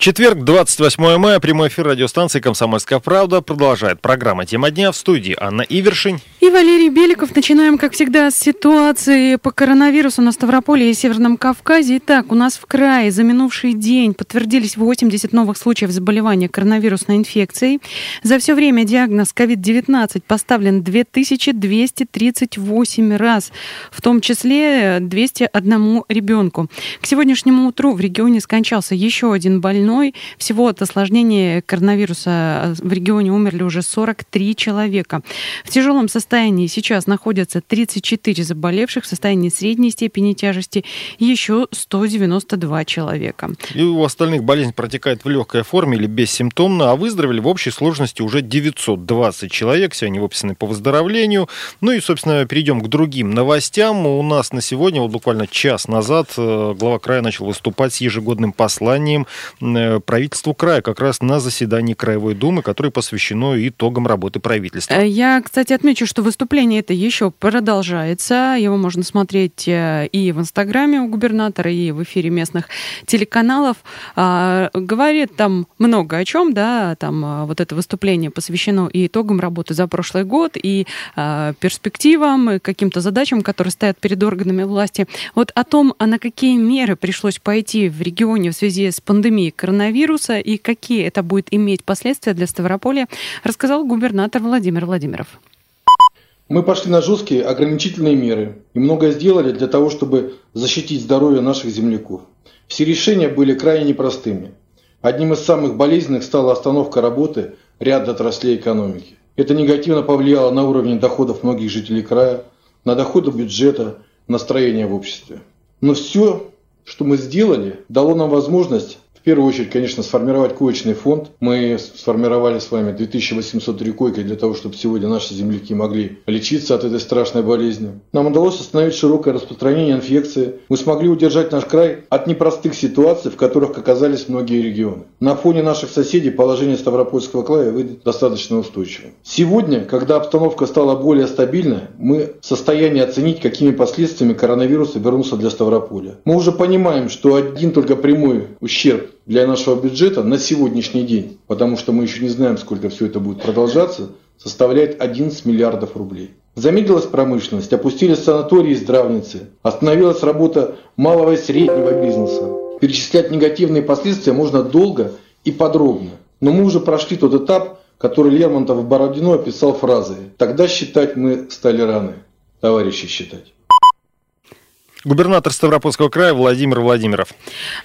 Четверг, 28 мая, прямой эфир радиостанции «Комсомольская правда» продолжает программа «Тема дня» в студии Анна Ивершин. И Валерий Беликов. Начинаем, как всегда, с ситуации по коронавирусу на Ставрополе и Северном Кавказе. Итак, у нас в крае за минувший день подтвердились 80 новых случаев заболевания коронавирусной инфекцией. За все время диагноз COVID-19 поставлен 2238 раз, в том числе 201 ребенку. К сегодняшнему утру в регионе скончался еще один больной больной. Всего от осложнения коронавируса в регионе умерли уже 43 человека. В тяжелом состоянии сейчас находятся 34 заболевших, в состоянии средней степени тяжести еще 192 человека. И у остальных болезнь протекает в легкой форме или бессимптомно, а выздоровели в общей сложности уже 920 человек. Все они выписаны по выздоровлению. Ну и, собственно, перейдем к другим новостям. У нас на сегодня, вот буквально час назад, э, глава края начал выступать с ежегодным посланием правительству края как раз на заседании Краевой Думы, которое посвящено итогам работы правительства. Э, я, кстати, отмечу, что выступление это еще продолжается. Его можно смотреть э, и в Инстаграме у губернатора, и в эфире местных телеканалов. А, говорит там много о чем, да, там вот это выступление посвящено и итогам работы за прошлый год, и перспективам, и каким-то задачам, которые стоят перед органами власти. Вот о том, а на какие меры пришлось пойти в регионе в связи с пандемией и какие это будет иметь последствия для Ставрополя, рассказал губернатор Владимир Владимиров. Мы пошли на жесткие ограничительные меры и многое сделали для того, чтобы защитить здоровье наших земляков. Все решения были крайне непростыми. Одним из самых болезненных стала остановка работы ряда отраслей экономики. Это негативно повлияло на уровень доходов многих жителей края, на доходы бюджета, настроение в обществе. Но все, что мы сделали, дало нам возможность в первую очередь, конечно, сформировать коечный фонд. Мы сформировали с вами 2803 койки для того, чтобы сегодня наши земляки могли лечиться от этой страшной болезни. Нам удалось остановить широкое распространение инфекции. Мы смогли удержать наш край от непростых ситуаций, в которых оказались многие регионы. На фоне наших соседей положение Ставропольского края выйдет достаточно устойчивым. Сегодня, когда обстановка стала более стабильной, мы в состоянии оценить, какими последствиями коронавирус вернулся для Ставрополя. Мы уже понимаем, что один только прямой ущерб для нашего бюджета на сегодняшний день, потому что мы еще не знаем, сколько все это будет продолжаться, составляет 11 миллиардов рублей. Замедлилась промышленность, опустились санатории и здравницы, остановилась работа малого и среднего бизнеса. Перечислять негативные последствия можно долго и подробно. Но мы уже прошли тот этап, который Лермонтов в Бородино описал фразой «Тогда считать мы стали раны, товарищи считать». Губернатор Ставропольского края Владимир Владимиров.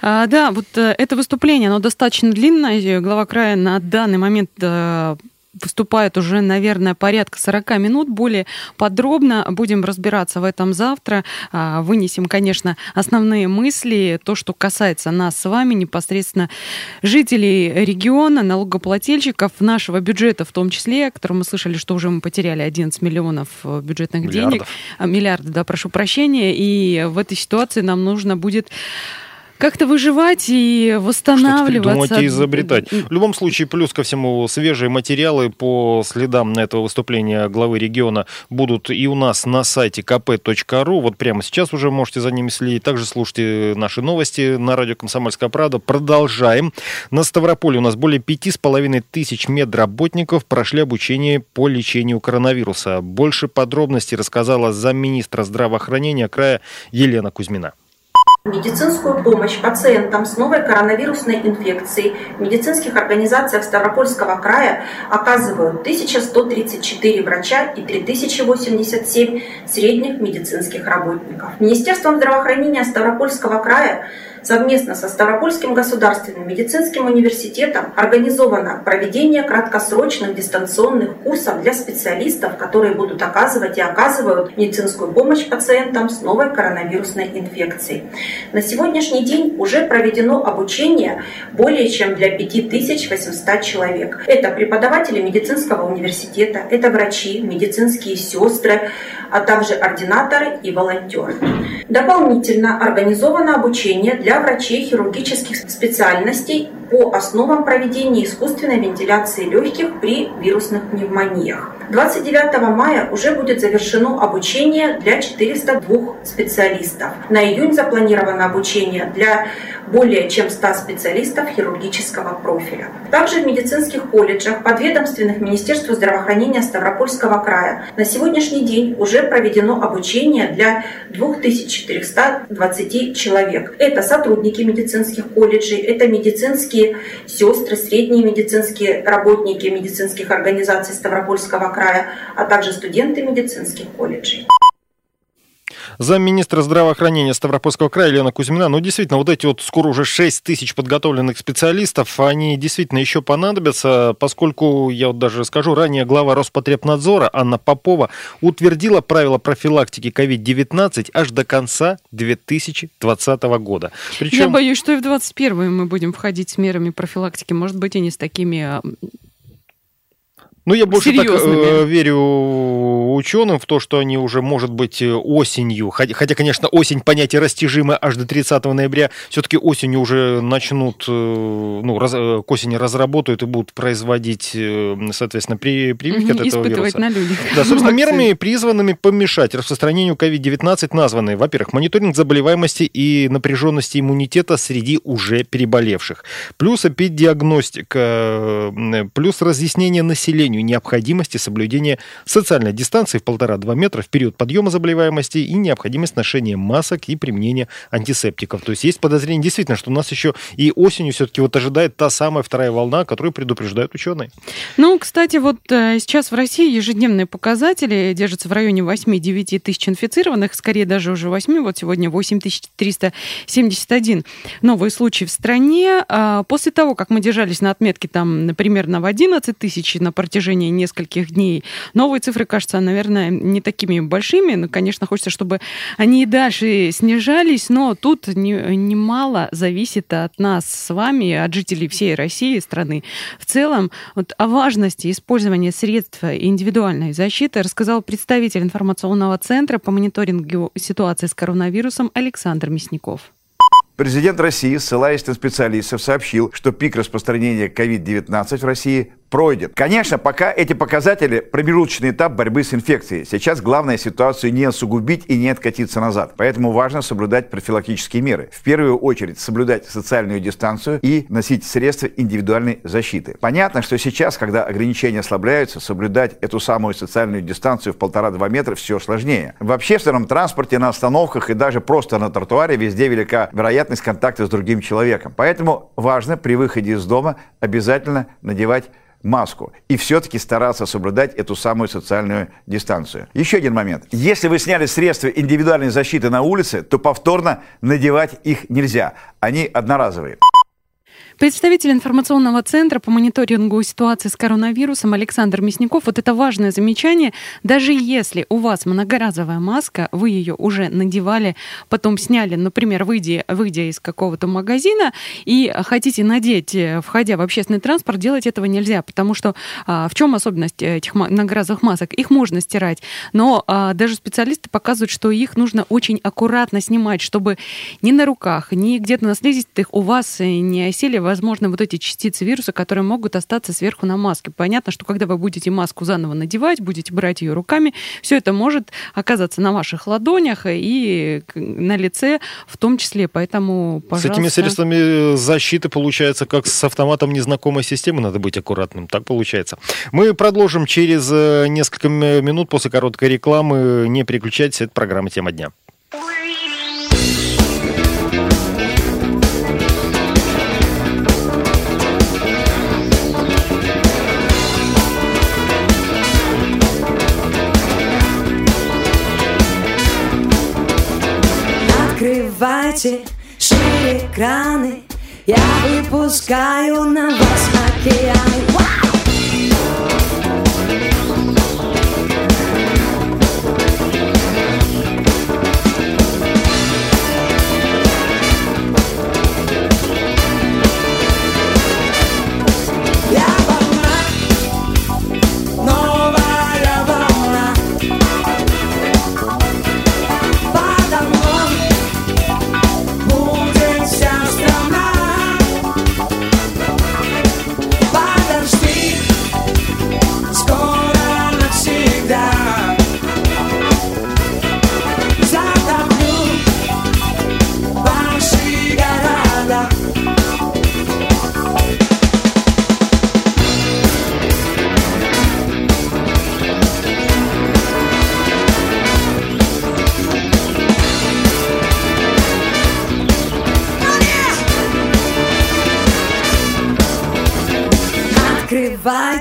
А, да, вот э, это выступление, оно достаточно длинное. Глава края на данный момент э, выступает уже, наверное, порядка 40 минут. Более подробно будем разбираться в этом завтра. А, вынесем, конечно, основные мысли, то, что касается нас с вами, непосредственно жителей региона, налогоплательщиков, нашего бюджета в том числе, который мы слышали, что уже мы потеряли 11 миллионов бюджетных Миллиардов. денег. А, миллиарды, да, прошу прощения. И в этой ситуации нам нужно будет как-то выживать и восстанавливаться. Что-то и изобретать. В любом случае, плюс ко всему, свежие материалы по следам этого выступления главы региона будут и у нас на сайте kp.ru. Вот прямо сейчас уже можете за ними следить. Также слушайте наши новости на радио «Комсомольская правда». Продолжаем. На Ставрополе у нас более пяти с половиной тысяч медработников прошли обучение по лечению коронавируса. Больше подробностей рассказала замминистра здравоохранения края Елена Кузьмина. Медицинскую помощь пациентам с новой коронавирусной инфекцией в медицинских организациях Ставропольского края оказывают 1134 врача и 3087 средних медицинских работников. Министерством здравоохранения Ставропольского края совместно со Ставропольским государственным медицинским университетом организовано проведение краткосрочных дистанционных курсов для специалистов, которые будут оказывать и оказывают медицинскую помощь пациентам с новой коронавирусной инфекцией. На сегодняшний день уже проведено обучение более чем для 5800 человек. Это преподаватели медицинского университета, это врачи, медицинские сестры, а также ординаторы и волонтеры. Дополнительно организовано обучение для врачей хирургических специальностей по основам проведения искусственной вентиляции легких при вирусных пневмониях. 29 мая уже будет завершено обучение для 402 специалистов. На июнь запланировано обучение для более чем 100 специалистов хирургического профиля. Также в медицинских колледжах, подведомственных Министерству здравоохранения Ставропольского края на сегодняшний день уже проведено обучение для 2420 человек. Это сотрудники медицинских колледжей, это медицинские сестры, средние медицинские работники медицинских организаций Ставропольского края, а также студенты медицинских колледжей замминистра здравоохранения Ставропольского края Елена Кузьмина. Ну, действительно, вот эти вот скоро уже 6 тысяч подготовленных специалистов, они действительно еще понадобятся, поскольку, я вот даже скажу, ранее глава Роспотребнадзора Анна Попова утвердила правила профилактики COVID-19 аж до конца 2020 года. Причем... Я боюсь, что и в 2021 мы будем входить с мерами профилактики, может быть, и не с такими а, ну, я больше так э, верю ученым в то, что они уже, может быть, э, осенью, хотя, хотя конечно, осень понятие растяжимое аж до 30 ноября, все-таки осенью уже начнут, э, ну, раз, э, к осени разработают и будут производить, соответственно, при, прививки от этого вируса. на людях. Да, собственно, мерами, призванными помешать распространению COVID-19, названы, во-первых, мониторинг заболеваемости и напряженности иммунитета среди уже переболевших, плюс эпидиагностика, плюс разъяснение населению подчеркнению необходимости соблюдения социальной дистанции в 1,5-2 метра в период подъема заболеваемости и необходимость ношения масок и применения антисептиков. То есть есть подозрение действительно, что у нас еще и осенью все-таки вот ожидает та самая вторая волна, которую предупреждают ученые. Ну, кстати, вот э, сейчас в России ежедневные показатели держатся в районе 8-9 тысяч инфицированных, скорее даже уже 8, вот сегодня 8371 новые случаи в стране. А после того, как мы держались на отметке там, например, на 11 тысяч на протяжении протяжении нескольких дней. Новые цифры кажутся, наверное, не такими большими. Но, конечно, хочется, чтобы они и дальше снижались, но тут немало зависит от нас с вами, от жителей всей России, страны. В целом, вот о важности использования средств индивидуальной защиты рассказал представитель информационного центра по мониторингу ситуации с коронавирусом Александр Мясников. Президент России, ссылаясь на специалистов, сообщил, что пик распространения COVID-19 в России пройден. Конечно, пока эти показатели – промежуточный этап борьбы с инфекцией. Сейчас главное ситуацию не осугубить и не откатиться назад. Поэтому важно соблюдать профилактические меры. В первую очередь соблюдать социальную дистанцию и носить средства индивидуальной защиты. Понятно, что сейчас, когда ограничения ослабляются, соблюдать эту самую социальную дистанцию в полтора-два метра все сложнее. В общественном транспорте, на остановках и даже просто на тротуаре везде велика вероятность контакта с другим человеком. Поэтому важно при выходе из дома обязательно надевать маску и все-таки стараться соблюдать эту самую социальную дистанцию. Еще один момент. Если вы сняли средства индивидуальной защиты на улице, то повторно надевать их нельзя. Они одноразовые. Представитель информационного центра по мониторингу ситуации с коронавирусом Александр Мясников. Вот это важное замечание. Даже если у вас многоразовая маска, вы ее уже надевали, потом сняли, например, выйдя, выйдя из какого-то магазина и хотите надеть, э, входя в общественный транспорт, делать этого нельзя, потому что а, в чем особенность этих многоразовых масок? Их можно стирать, но а, даже специалисты показывают, что их нужно очень аккуратно снимать, чтобы ни на руках, ни где-то на слизистых у вас не осели возможно, вот эти частицы вируса, которые могут остаться сверху на маске. Понятно, что когда вы будете маску заново надевать, будете брать ее руками, все это может оказаться на ваших ладонях и на лице в том числе. Поэтому, пожалуйста... С этими средствами защиты получается, как с автоматом незнакомой системы, надо быть аккуратным. Так получается. Мы продолжим через э, несколько минут после короткой рекламы. Не переключайтесь, это программа «Тема дня». Открывайте шире экраны. Я выпускаю на вас океан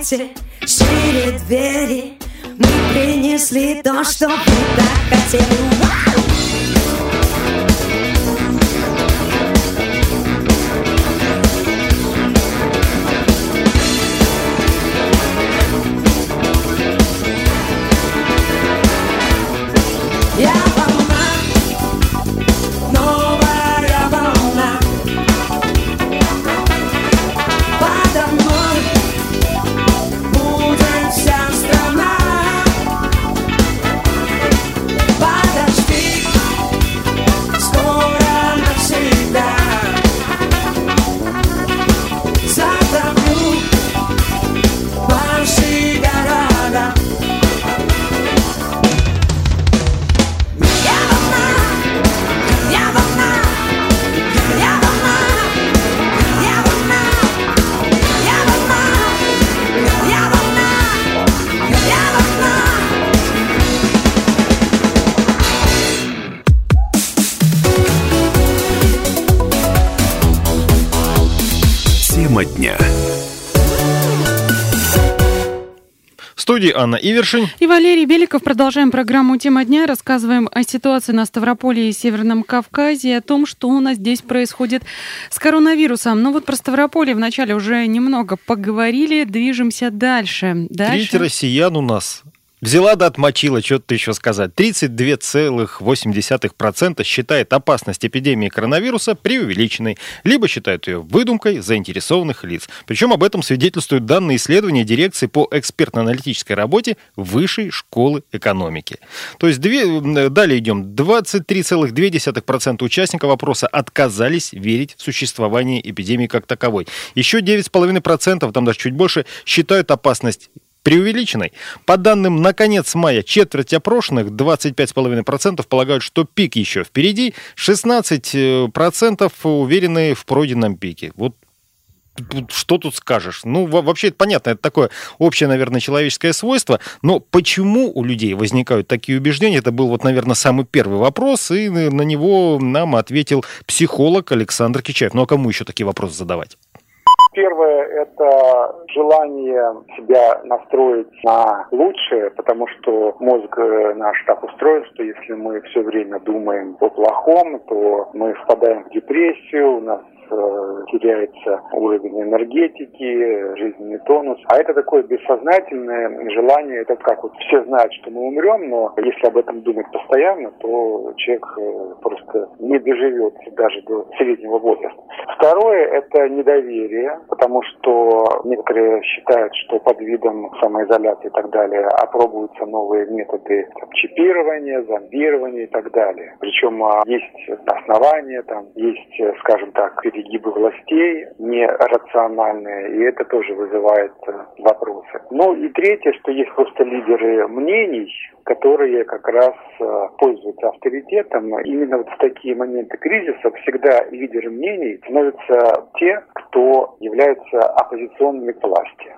Открывайте шире двери Мы принесли то, что вы так хотели студии Анна Ивершин. И Валерий Беликов. Продолжаем программу «Тема дня». Рассказываем о ситуации на Ставрополе и Северном Кавказе, о том, что у нас здесь происходит с коронавирусом. Ну вот про Ставрополье вначале уже немного поговорили. Движемся дальше. Треть Дальше. россиян у нас взяла да отмочила, что-то еще сказать. 32,8% считает опасность эпидемии коронавируса преувеличенной, либо считают ее выдумкой заинтересованных лиц. Причем об этом свидетельствуют данные исследования дирекции по экспертно-аналитической работе Высшей школы экономики. То есть две, далее идем. 23,2% участников опроса отказались верить в существование эпидемии как таковой. Еще 9,5%, там даже чуть больше, считают опасность преувеличенной. По данным на конец мая, четверть опрошенных, 25,5% полагают, что пик еще впереди, 16% уверены в пройденном пике. Вот что тут скажешь? Ну, во- вообще это понятно, это такое общее, наверное, человеческое свойство, но почему у людей возникают такие убеждения, это был вот, наверное, самый первый вопрос, и на него нам ответил психолог Александр Кичаев. Ну, а кому еще такие вопросы задавать? Первое – это желание себя настроить на лучшее, потому что мозг э, наш так устроен, что если мы все время думаем о плохом, то мы впадаем в депрессию, у нас теряется уровень энергетики, жизненный тонус. А это такое бессознательное желание, это как вот все знают, что мы умрем, но если об этом думать постоянно, то человек э, просто не доживет даже до среднего возраста. Второе – это недоверие, потому что некоторые считают, что под видом самоизоляции и так далее опробуются новые методы там, чипирования, зомбирования и так далее. Причем а, есть основания, там есть, э, скажем так, перегибы властей нерациональные, и это тоже вызывает э, вопросы. Ну и третье, что есть просто лидеры мнений, которые как раз э, пользуются авторитетом. Именно вот в такие моменты кризиса всегда лидеры мнений становятся те, кто являются оппозиционными к власти.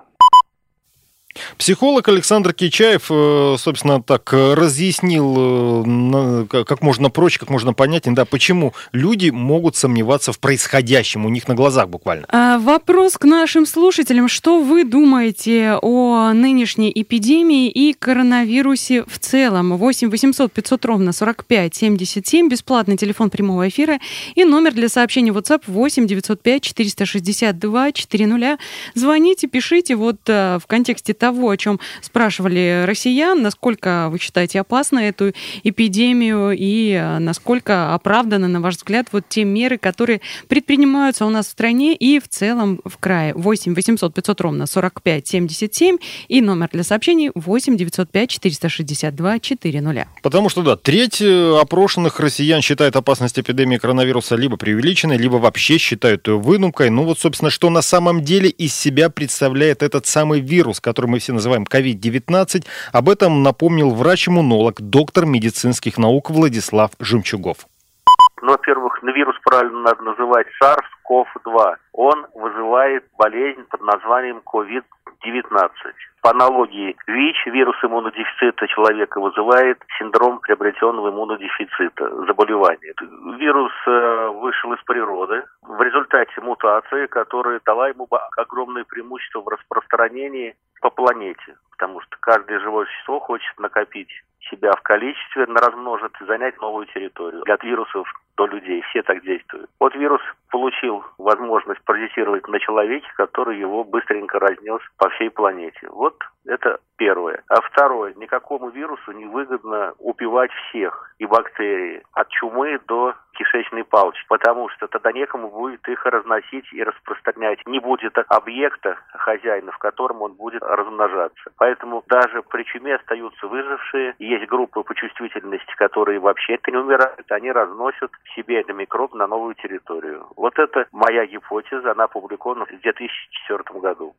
Психолог Александр Кичаев, э, собственно, так э, разъяснил э, как можно проще, как можно понятнее, да, почему люди могут сомневаться в происходящем у них на глазах буквально. А, Вопрос к нашим слушателям. Что вы думаете о нынешней эпидемии и коронавирусе в целом? 8 800 500 ровно 45 77, бесплатный телефон прямого эфира и номер для сообщений WhatsApp 8 905 462 400. Звоните, пишите вот в контексте того, о чем спрашивали россиян, насколько вы считаете опасной эту эпидемию и э, насколько оправданы, на ваш взгляд, вот те меры, которые предпринимаются у нас в стране и в целом в крае. 8 800 500 ровно 45 77 и номер для сообщений 8 905 462 400. Потому что, да, треть э, опрошенных россиян считает опасность эпидемии коронавируса либо преувеличенной, либо вообще считают ее выдумкой. Ну вот, собственно, что на самом деле из себя представляет этот самый вирус, который мы все называем COVID-19. Об этом напомнил врач-иммунолог, доктор медицинских наук Владислав Жемчугов. Ну, во-первых, на вирус правильно надо называть SARS-CoV-2. Он вызывает болезнь под названием COVID-19. По аналогии ВИЧ, вирус иммунодефицита человека, вызывает синдром приобретенного иммунодефицита, заболевание. Вирус э, вышел из природы в результате мутации, которая дала ему огромное преимущество в распространении по планете, потому что каждое живое существо хочет накопить себя в количестве, размножить и занять новую территорию. От вирусов до людей все так действуют. Вот вирус получил возможность паразитировать на человеке, который его быстренько разнес по всей планете. Вот это первое. А второе, никакому вирусу не выгодно убивать всех и бактерии, от чумы до кишечной палочки, потому что тогда некому будет их разносить и распространять. Не будет объекта хозяина, в котором он будет размножаться. Поэтому даже при чуме остаются выжившие. Есть группы по чувствительности, которые вообще это не умирают. Они разносят себе этот микроб на новую территорию. Вот это моя гипотеза, она опубликована в 2004 году.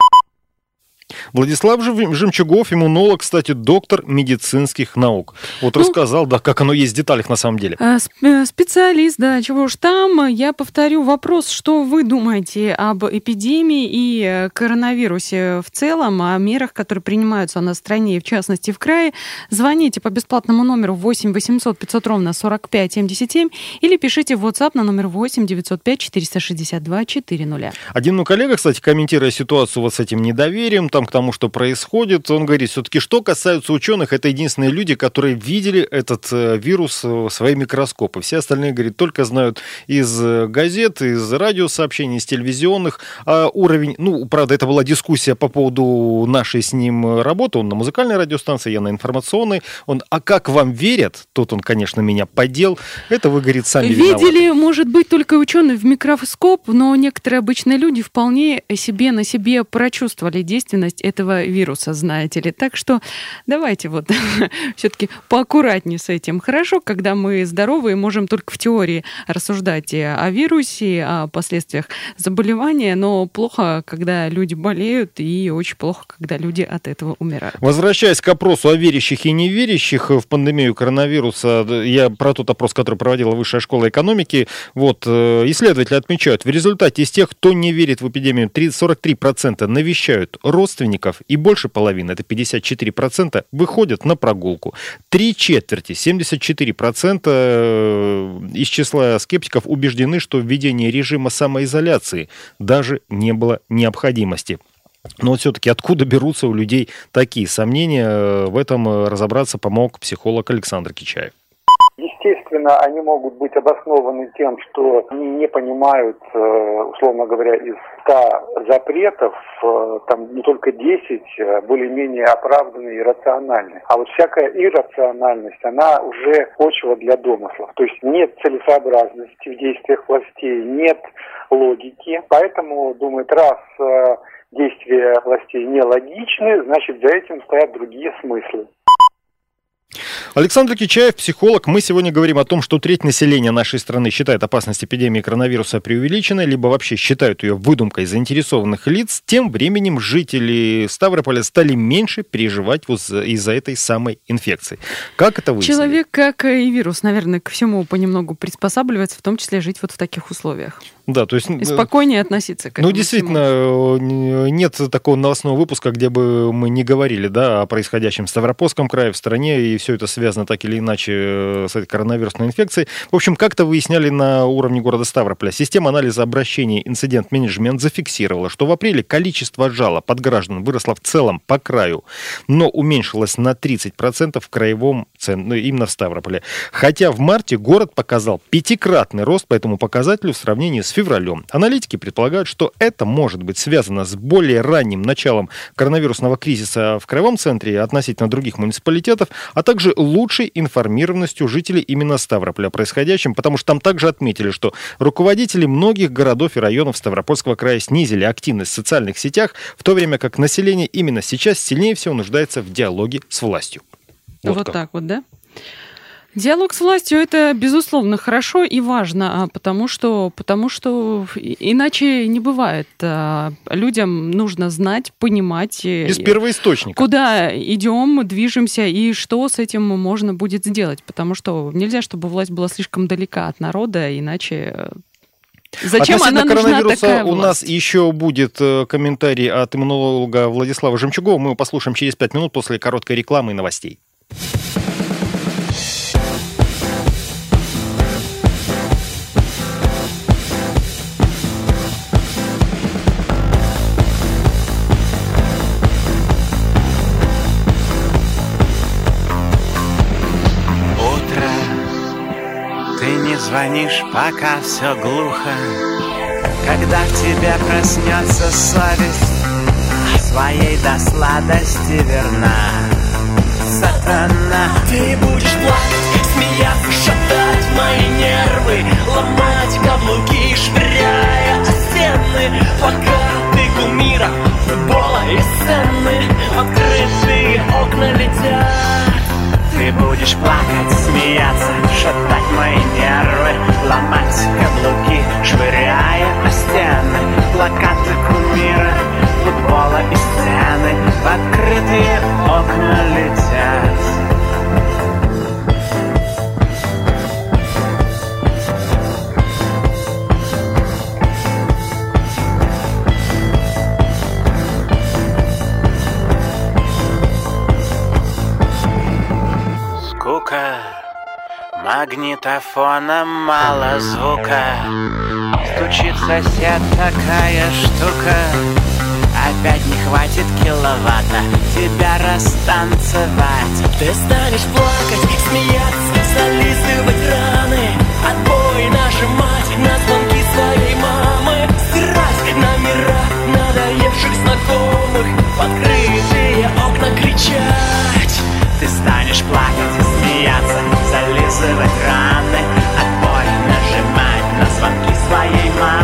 Владислав Жемчугов, иммунолог, кстати, доктор медицинских наук. Вот ну, рассказал, да, как оно есть в деталях на самом деле. Э, э, специалист, да, чего уж там. Я повторю вопрос, что вы думаете об эпидемии и э, коронавирусе в целом, о мерах, которые принимаются на стране и в частности в крае. Звоните по бесплатному номеру 8 800 500 ровно 45 77 или пишите в WhatsApp на номер 8 905 462 400. Один мой коллега, кстати, комментируя ситуацию вот с этим недоверием, там к тому, что происходит. Он говорит, все-таки, что касается ученых, это единственные люди, которые видели этот э, вирус в свои микроскопы. Все остальные, говорит, только знают из э, газет, из радиосообщений, из телевизионных. А уровень, ну, правда, это была дискуссия по поводу нашей с ним работы. Он на музыкальной радиостанции, я на информационной. Он, а как вам верят? Тут он, конечно, меня поддел. Это вы, говорит, сами Видели, виноваты. может быть, только ученые в микроскоп, но некоторые обычные люди вполне себе на себе прочувствовали действенность опасность этого вируса, знаете ли. Так что давайте вот все-таки поаккуратнее с этим. Хорошо, когда мы здоровы и можем только в теории рассуждать о вирусе, о последствиях заболевания, но плохо, когда люди болеют, и очень плохо, когда люди от этого умирают. Возвращаясь к опросу о верящих и неверящих в пандемию коронавируса, я про тот опрос, который проводила Высшая школа экономики, вот, э, исследователи отмечают, в результате из тех, кто не верит в эпидемию, 43% навещают родственников, родственников, и больше половины, это 54%, выходят на прогулку. Три четверти, 74% э, из числа скептиков убеждены, что введение режима самоизоляции даже не было необходимости. Но вот все-таки откуда берутся у людей такие сомнения, э, в этом э, разобраться помог психолог Александр Кичаев. Естественно, они могут быть обоснованы тем, что не понимают, э, условно говоря, из 100 запретов, э, там не только 10 э, более-менее оправданы и рациональны. А вот всякая иррациональность, она уже почва для домыслов. То есть нет целесообразности в действиях властей, нет логики. Поэтому, думают, раз действия властей нелогичны, значит, за этим стоят другие смыслы. Александр Кичаев, психолог. Мы сегодня говорим о том, что треть населения нашей страны считает опасность эпидемии коронавируса преувеличенной, либо вообще считают ее выдумкой заинтересованных лиц. Тем временем жители Ставрополя стали меньше переживать из-за этой самой инфекции. Как это выяснили? Человек, как и вирус, наверное, к всему понемногу приспосабливается, в том числе жить вот в таких условиях. Да, то есть... И спокойнее относиться к этому. Ну, действительно, всему. нет такого новостного выпуска, где бы мы не говорили, да, о происходящем в Ставропольском крае, в стране, и все это связано так или иначе э, с этой коронавирусной инфекцией. В общем, как-то выясняли на уровне города Ставрополя. Система анализа обращений инцидент-менеджмент зафиксировала, что в апреле количество жалоб от граждан выросло в целом по краю, но уменьшилось на 30% в краевом центре, ну, именно в Ставрополе. Хотя в марте город показал пятикратный рост по этому показателю в сравнении с февралем. Аналитики предполагают, что это может быть связано с более ранним началом коронавирусного кризиса в краевом центре относительно других муниципалитетов, а также лучшей информированностью жителей именно Ставрополя о происходящем, потому что там также отметили, что руководители многих городов и районов Ставропольского края снизили активность в социальных сетях, в то время как население именно сейчас сильнее всего нуждается в диалоге с властью. Вот, вот так вот, да? Диалог с властью это безусловно хорошо и важно, а потому что, потому что иначе не бывает. А, людям нужно знать, понимать. Из первоисточника. Куда идем, движемся и что с этим можно будет сделать. Потому что нельзя, чтобы власть была слишком далека от народа, иначе э, Зачем она нужна такая у нас еще будет э, комментарий от иммунолога Владислава Жемчугова. Мы его послушаем через пять минут после короткой рекламы и новостей звонишь, пока все глухо. Когда в тебе проснется совесть а Своей до сладости верна. Сатана Ты будешь плакать, смеяться, шатать мои нервы Ломать каблуки, швыряя о стены. Пока ты кумира футбола и сцены Открытые окна летят. Ты будешь плакать, смеяться, шатать мои нервы Ломать каблуки, швыряя о стены. Плакаты кумира, футбола и сцены В открытые окна летят. Магнитофона мало звука. Стучит сосед такая штука Опять не хватит киловатта Тебя растанцевать. Ты станешь плакать, смеяться, зализывать раны Отбой нажимать на звонки своей мамы Стирать номера надоевших знакомых В открытые окна кричать. Ты станешь плакать, смеяться, зализывать раны Отбой нажимать на звонки своей мамы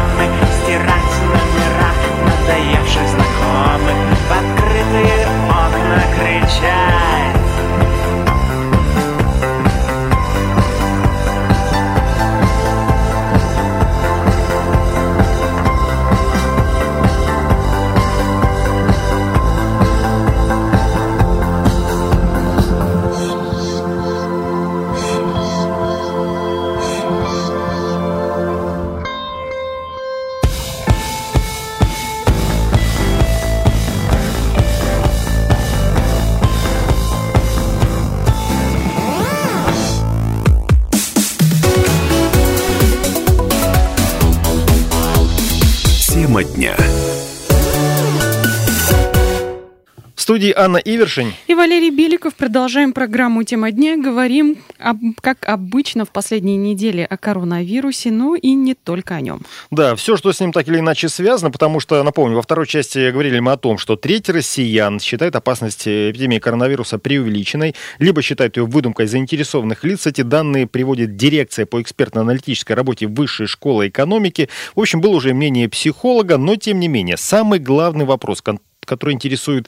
студии Анна Ивершин. И Валерий Беликов. Продолжаем программу «Тема дня». Говорим, об, как обычно, в последние недели о коронавирусе, ну и не только о нем. Да, все, что с ним так или иначе связано, потому что, напомню, во второй части говорили мы о том, что треть россиян считает опасность эпидемии коронавируса преувеличенной, либо считают ее выдумкой заинтересованных лиц. Эти данные приводит дирекция по экспертно-аналитической работе Высшей школы экономики. В общем, было уже мнение психолога, но тем не менее, самый главный вопрос, который интересует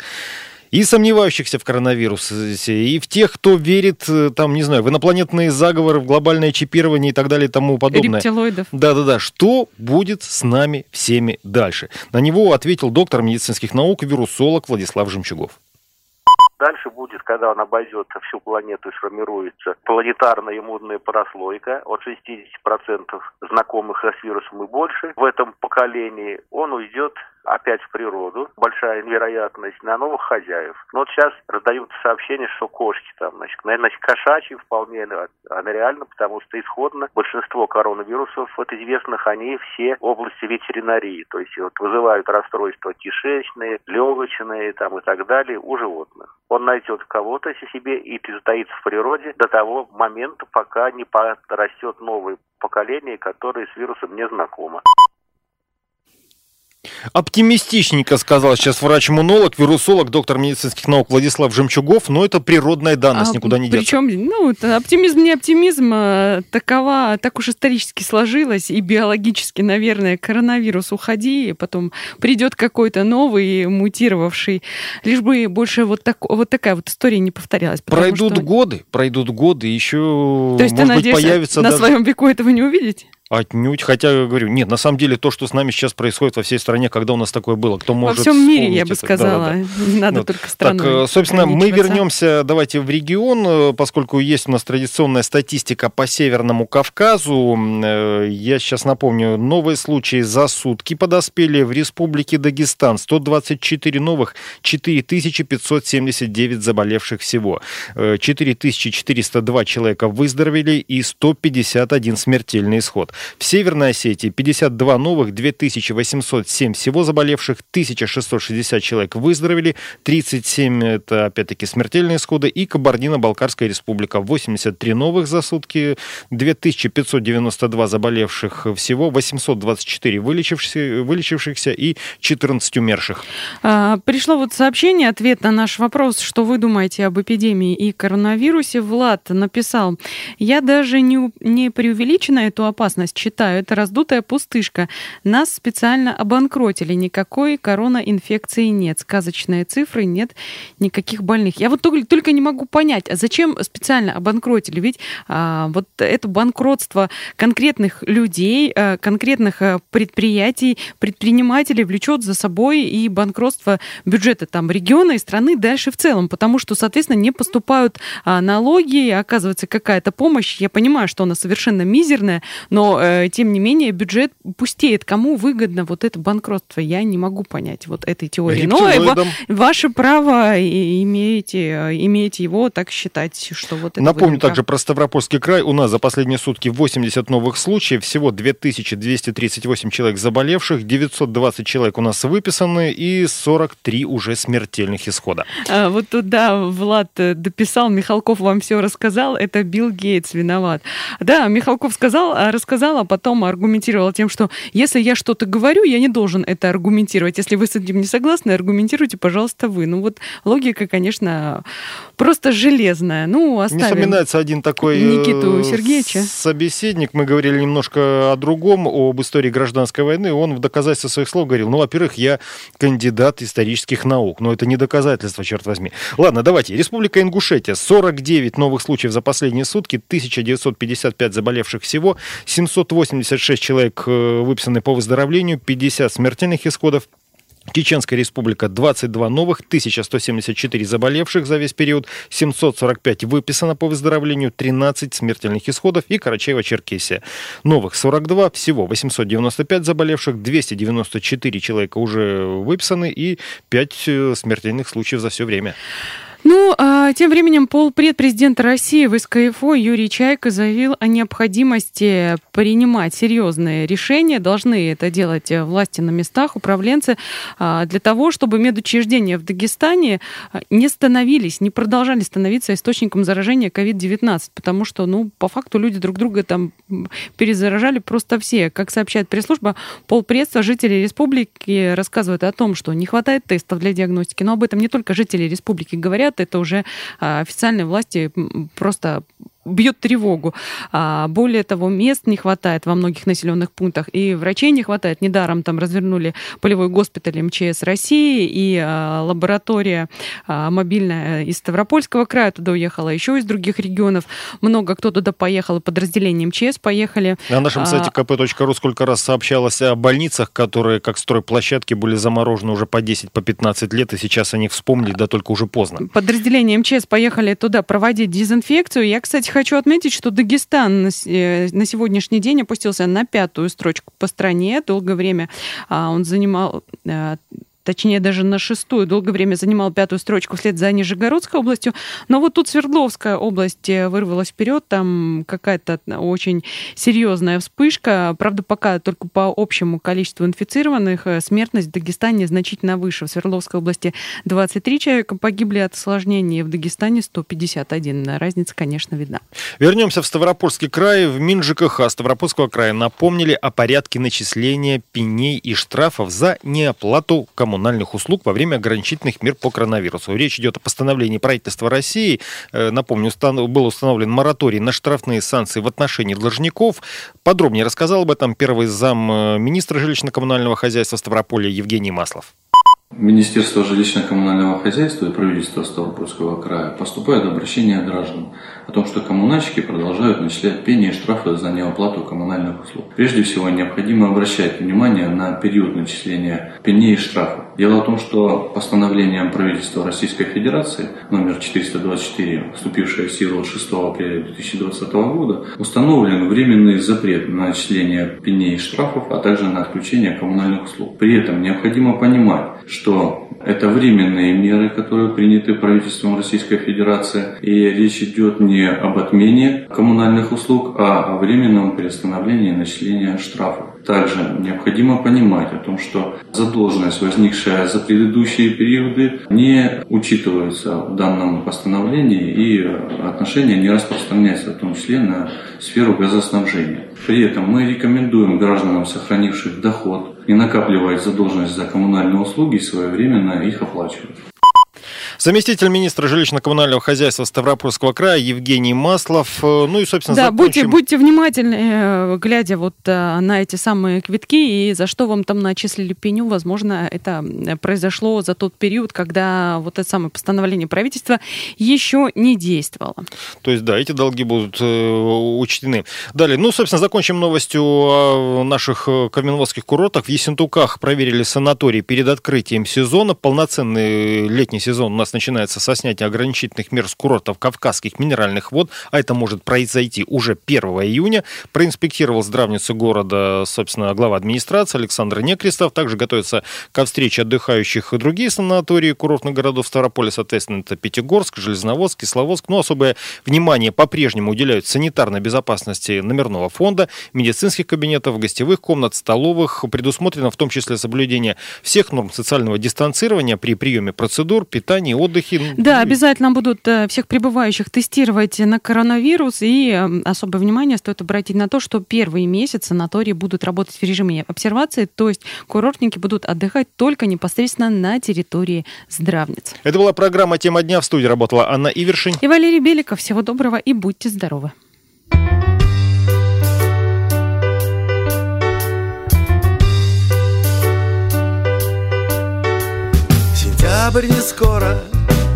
и сомневающихся в коронавирусе, и в тех, кто верит, э, там, не знаю, в инопланетные заговоры, в глобальное чипирование и так далее и тому подобное. Рептилоидов. Да-да-да. Что будет с нами всеми дальше? На него ответил доктор медицинских наук, вирусолог Владислав Жемчугов. Дальше будет, когда он обойдет всю планету и сформируется планетарная иммунная прослойка от 60% знакомых с вирусом и больше. В этом поколении он уйдет опять в природу, большая вероятность на новых хозяев. Но вот сейчас раздают сообщения, что кошки там, значит, наверное, кошачьи вполне, она реально, потому что исходно большинство коронавирусов, вот известных, они все области ветеринарии, то есть вот вызывают расстройства кишечные, легочные там и так далее у животных. Он найдет кого-то себе и затаится в природе до того момента, пока не подрастет новое поколение, которое с вирусом не знакомо. Оптимистичненько сказал сейчас врач-иммунолог, вирусолог, доктор медицинских наук Владислав Жемчугов, но это природная данность, а, никуда не деться. Причем, ну, оптимизм не оптимизм, а такова, так уж исторически сложилось, и биологически, наверное, коронавирус уходи, потом придет какой-то новый, мутировавший, лишь бы больше вот, так, вот такая вот история не повторялась. Пройдут что... годы, пройдут годы, еще, То есть может ты быть, надеешься появится на даже... своем веку этого не увидеть? Отнюдь. Хотя, говорю, нет, на самом деле то, что с нами сейчас происходит во всей стране, когда у нас такое было, кто может Во всем мире, я бы это? сказала. Да, да, да. Не надо Вот. только страну. Так, э, собственно, мы вернемся, давайте, в регион, э, поскольку есть у нас традиционная статистика по Северному Кавказу. Э, Я сейчас напомню, новые случаи за сутки подоспели в Республике Дагестан. 124 новых, 4579 заболевших всего. Э, 4402 человека выздоровели и 151 смертельный исход. В Северной Осетии 52 новых, 2807 всего заболевших, 1660 человек выздоровели, 37 это опять-таки смертельные исходы, и Кабардино-Балкарская республика 83 новых за сутки, 2592 заболевших всего, 824 вылечившихся, вылечившихся и 14 умерших. А, Пришло вот сообщение, ответ на наш вопрос, что вы думаете об эпидемии и коронавирусе. Влад написал, я даже не, не преувеличенно эту опасность считаю, это раздутая пустышка. Нас специально обанкротили, никакой коронаинфекции нет, сказочные цифры, нет никаких больных. Я вот только, только не могу понять, а зачем специально обанкротили? Ведь а, вот это банкротство конкретных людей, а, конкретных а, предприятий, предпринимателей влечет за собой и банкротство бюджета там региона и страны дальше в целом, потому что, соответственно, не поступают а, налоги, оказывается какая-то помощь. Я понимаю, что она совершенно мизерная, но э, тем не менее бюджет пустеет. Кому выгодно вот это банкротство? Я не могу понять вот этой теории. Но э, ва- Рептилоидам. ваше право и- имеете, э, имеете его так считать, что вот это Напомню выгодно. также про Ставропольский край. У нас за последние сутки 80 новых случаев, всего 2238 человек заболевших, 920 человек у нас выписаны и 43 уже смертельных исхода. А, вот туда Влад э, дописал, Михалков вам все рассказал, это Билл Гейтс виноват. Да, Михалков сказал, а рассказал, а потом аргументировал тем, что если я что-то говорю, я не должен это аргументировать. Если вы с этим не согласны, аргументируйте, пожалуйста, вы. Ну вот логика, конечно, просто железная. Ну, оставим. вспоминается один такой э, Никиту Сергеевича. собеседник. Мы говорили немножко о другом, об истории гражданской войны. Он в доказательство своих слов говорил, ну, во-первых, я кандидат исторических наук. Но это не доказательство, черт возьми. Ладно, давайте. Республика Ингушетия. 49 новых случаев за последние сутки, 1955 заболевших всего, 786 человек э, выписаны по выздоровлению, 50 смертельных исходов. Чеченская республика 22 новых, 1174 заболевших за весь период, 745 выписано по выздоровлению, 13 смертельных исходов и Карачаево-Черкесия. Новых 42, всего 895 заболевших, 294 человека уже выписаны и 5 смертельных случаев за все время. Ну, а тем временем полпред президента России в СКФО Юрий Чайко заявил о необходимости принимать серьезные решения. Должны это делать э, власти на местах, управленцы, а, для того, чтобы медучреждения в Дагестане а, не становились, не продолжали становиться источником заражения COVID-19, потому что, ну, по факту люди друг друга там перезаражали просто все. Как сообщает пресс-служба, полпредства жителей республики рассказывают о том, что не хватает тестов для диагностики. Но об этом не только жители республики говорят, это уже а, официальные власти просто бьет тревогу. А, более того, мест не хватает во многих населенных пунктах, и врачей не хватает. Недаром там развернули полевой госпиталь МЧС России, и а, лаборатория а, мобильная из Ставропольского края туда уехала, еще из других регионов. Много кто туда поехал, и подразделения МЧС поехали. На нашем сайте kp.ru сколько раз сообщалось о больницах, которые как стройплощадки были заморожены уже по 10, по 15 лет, и сейчас они вспомнили, да только уже поздно. Подразделения МЧС поехали туда проводить дезинфекцию. Я, кстати, хочу отметить, что Дагестан э, на сегодняшний день опустился на пятую строчку по стране. Долгое время а, он занимал э, точнее даже на шестую, долгое время занимал пятую строчку вслед за Нижегородской областью. Но вот тут Свердловская область э, вырвалась вперед, там какая-то очень серьезная вспышка. Правда, пока только по общему количеству инфицированных э, смертность в Дагестане значительно выше. В Свердловской области 23 человека погибли от осложнений, в Дагестане 151. Разница, конечно, видна. Вернемся в Ставропольский край. В МинЖКХ Ставропольского края напомнили о порядке начисления пеней и штрафов за неоплату коммунальных услуг во время ограничительных мер по коронавирусу. Речь идет о постановлении правительства России. Э, Напомню, был установлен мораторий на штрафные санкции в отношении должников. Подробнее рассказал об этом первый зам э, министра жилищно-коммунального хозяйства Ставрополя Евгений Маслов. Министерство жилищно-коммунального хозяйства и правительство Ставропольского края поступает обращение граждан о том, что коммунальщики продолжают начислять пени и штрафы за неоплату коммунальных услуг. Прежде всего, необходимо обращать внимание на период начисления пеней и штрафов. Дело в том, что постановлением правительства Российской Федерации номер 424, вступившее в силу 6 апреля 2020 года, установлен временный запрет на начисление пеней и штрафов, а также на отключение коммунальных услуг. При этом необходимо понимать, что это временные меры, которые приняты правительством Российской Федерации. И речь идет не об отмене коммунальных услуг, а о временном приостановлении начисления штрафов. Также необходимо понимать о том, что задолженность, возникшая за предыдущие периоды, не учитывается в данном постановлении и отношения не распространяются, в том числе на сферу газоснабжения. При этом мы рекомендуем гражданам, сохранивших доход, не накапливать задолженность за коммунальные услуги и своевременно их оплачивать. Заместитель министра жилищно-коммунального хозяйства Ставропольского края Евгений Маслов. Э, ну и, собственно, Да, закончим... будьте, будьте внимательны, э, глядя вот э, на эти самые квитки, и за что вам там начислили пеню, возможно, это произошло за тот период, когда вот это самое постановление правительства еще не действовало. То есть, да, эти долги будут учтены. Далее, ну, собственно, закончим новостью о наших каменводских курортах. В Ессентуках проверили санаторий перед открытием сезона. Полноценный летний сезон у нас начинается со снятия ограничительных мер с курортов Кавказских минеральных вод, а это может произойти уже 1 июня. Проинспектировал здравницу города, собственно, глава администрации Александр Некрестов. Также готовится ко встрече отдыхающих и другие санатории курортных городов Ставрополя, соответственно, это Пятигорск, Железноводск, Кисловодск. Но особое внимание по-прежнему уделяют санитарной безопасности номерного фонда, медицинских кабинетов, гостевых комнат, столовых. Предусмотрено в том числе соблюдение всех норм социального дистанцирования при приеме процедур, питании, отдыхе. Да, обязательно будут э, всех прибывающих тестировать на коронавирус. И э, особое внимание стоит обратить на то, что первые месяцы санатории будут работать в режиме обсервации, то есть курортники будут отдыхать только непосредственно на территории здравниц. Это была программа «Тема дня». В студии работала Анна Ивершин. И Валерий Беликов. Всего доброго и будьте здоровы. Сентябрь не скоро,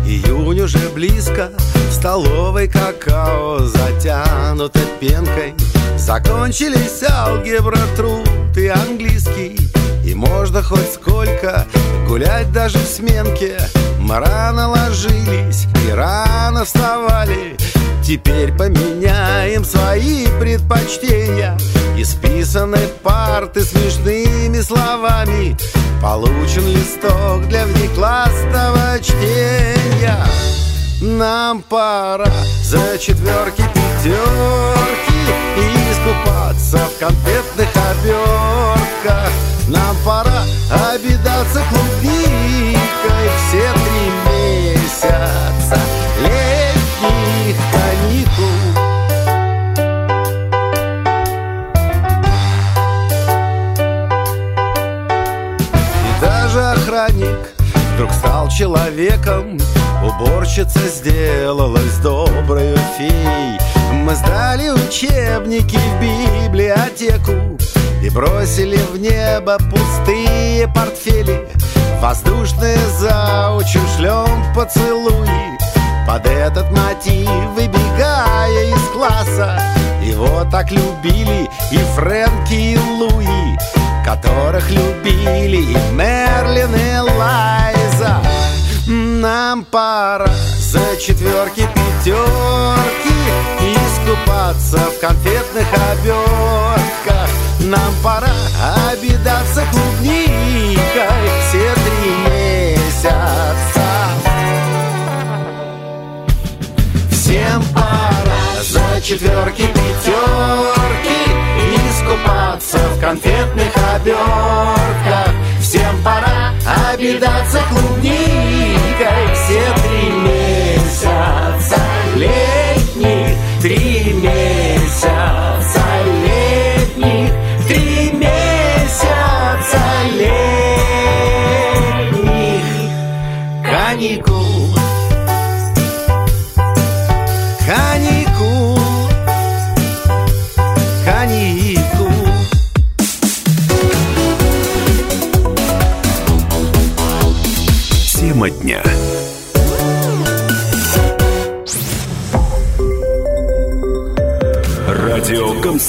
июнь уже близко. В столовой какао затянуто пенкой. Закончились алгебра, труд и английский. И можно хоть сколько гулять даже в сменке. Мы рано ложились и рано вставали Теперь поменяем свои предпочтения. Исписаны парты смешными словами. Получен листок для внеклассного чтения. Нам пора за четверки пятерки И искупаться в конфетных обертках Нам пора обидаться клубникой бросили в небо пустые портфели. Воздушные заучим шлем поцелуи. Под этот мотив выбегая из класса. Его так любили и Фрэнки, и Луи Которых любили и Мерлин, и Лайза. Нам пора за четверки пятерки Искупаться в конфетных обертках Нам пора обидаться клубникой. Все три месяца. Всем пора за четверки пятерки Искупаться в конфетных обертках Всем пора обидаться клубникой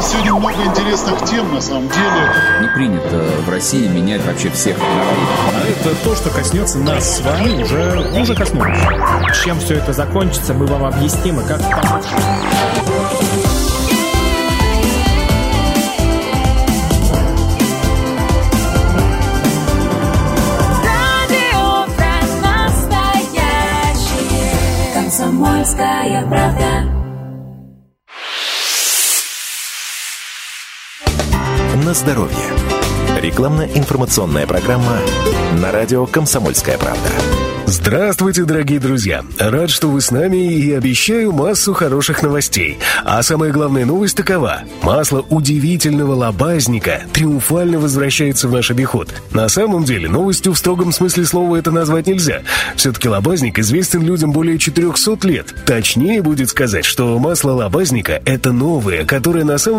Нас сегодня много интересных тем, на самом деле. Не принято в России менять вообще всех А это то, что коснется нас с вами, уже, уже коснулось. Чем все это закончится, мы вам объясним и как помочь. Комсомольская правда. На здоровье. Рекламно-информационная программа на радио «Комсомольская правда». Здравствуйте, дорогие друзья! Рад, что вы с нами и обещаю массу хороших новостей. А самая главная новость такова. Масло удивительного лобазника триумфально возвращается в наш обиход. На самом деле, новостью в строгом смысле слова это назвать нельзя. Все-таки лобазник известен людям более 400 лет. Точнее будет сказать, что масло лобазника – это новое, которое на самом